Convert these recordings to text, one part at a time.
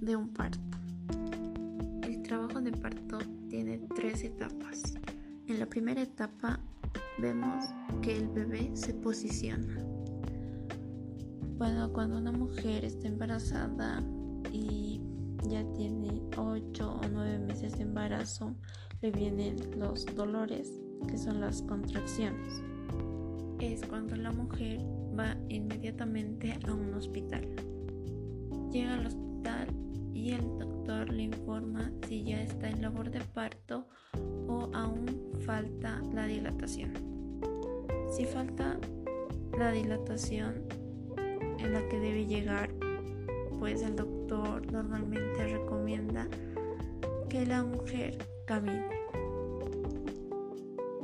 de un parto. El trabajo de parto tiene tres etapas. En la primera etapa vemos que el bebé se posiciona. Bueno, cuando una mujer está embarazada y ya tiene 8 o 9 meses de embarazo, le vienen los dolores, que son las contracciones. Es cuando la mujer va inmediatamente a un hospital. Llega al hospital y el doctor le informa si ya está en labor de parto o aún falta la dilatación. Si falta la dilatación en la que debe llegar, pues el doctor normalmente recomienda que la mujer camine.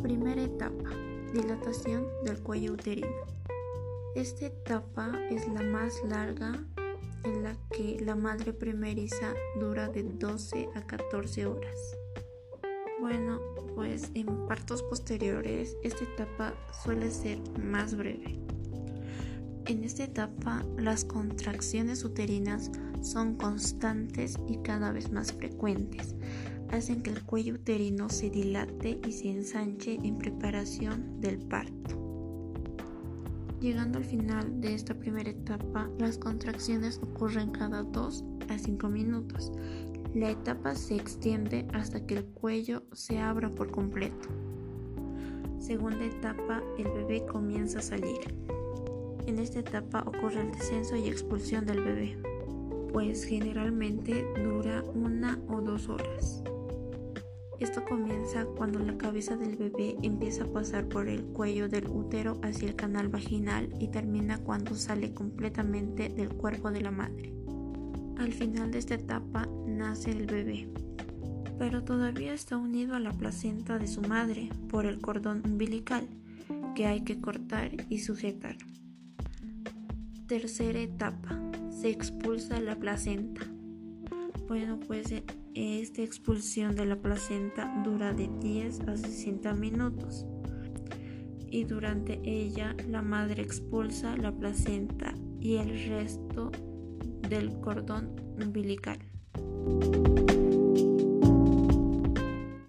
Primera etapa, dilatación del cuello uterino. Esta etapa es la más larga en la que la madre primeriza dura de 12 a 14 horas. Bueno, pues en partos posteriores esta etapa suele ser más breve. En esta etapa las contracciones uterinas son constantes y cada vez más frecuentes. Hacen que el cuello uterino se dilate y se ensanche en preparación del parto. Llegando al final de esta primera etapa, las contracciones ocurren cada 2 a 5 minutos. La etapa se extiende hasta que el cuello se abra por completo. Segunda etapa, el bebé comienza a salir. En esta etapa ocurre el descenso y expulsión del bebé, pues generalmente dura una o dos horas. Esto comienza cuando la cabeza del bebé empieza a pasar por el cuello del útero hacia el canal vaginal y termina cuando sale completamente del cuerpo de la madre. Al final de esta etapa nace el bebé, pero todavía está unido a la placenta de su madre por el cordón umbilical que hay que cortar y sujetar. Tercera etapa, se expulsa la placenta. Bueno, pues esta expulsión de la placenta dura de 10 a 60 minutos y durante ella la madre expulsa la placenta y el resto del cordón umbilical.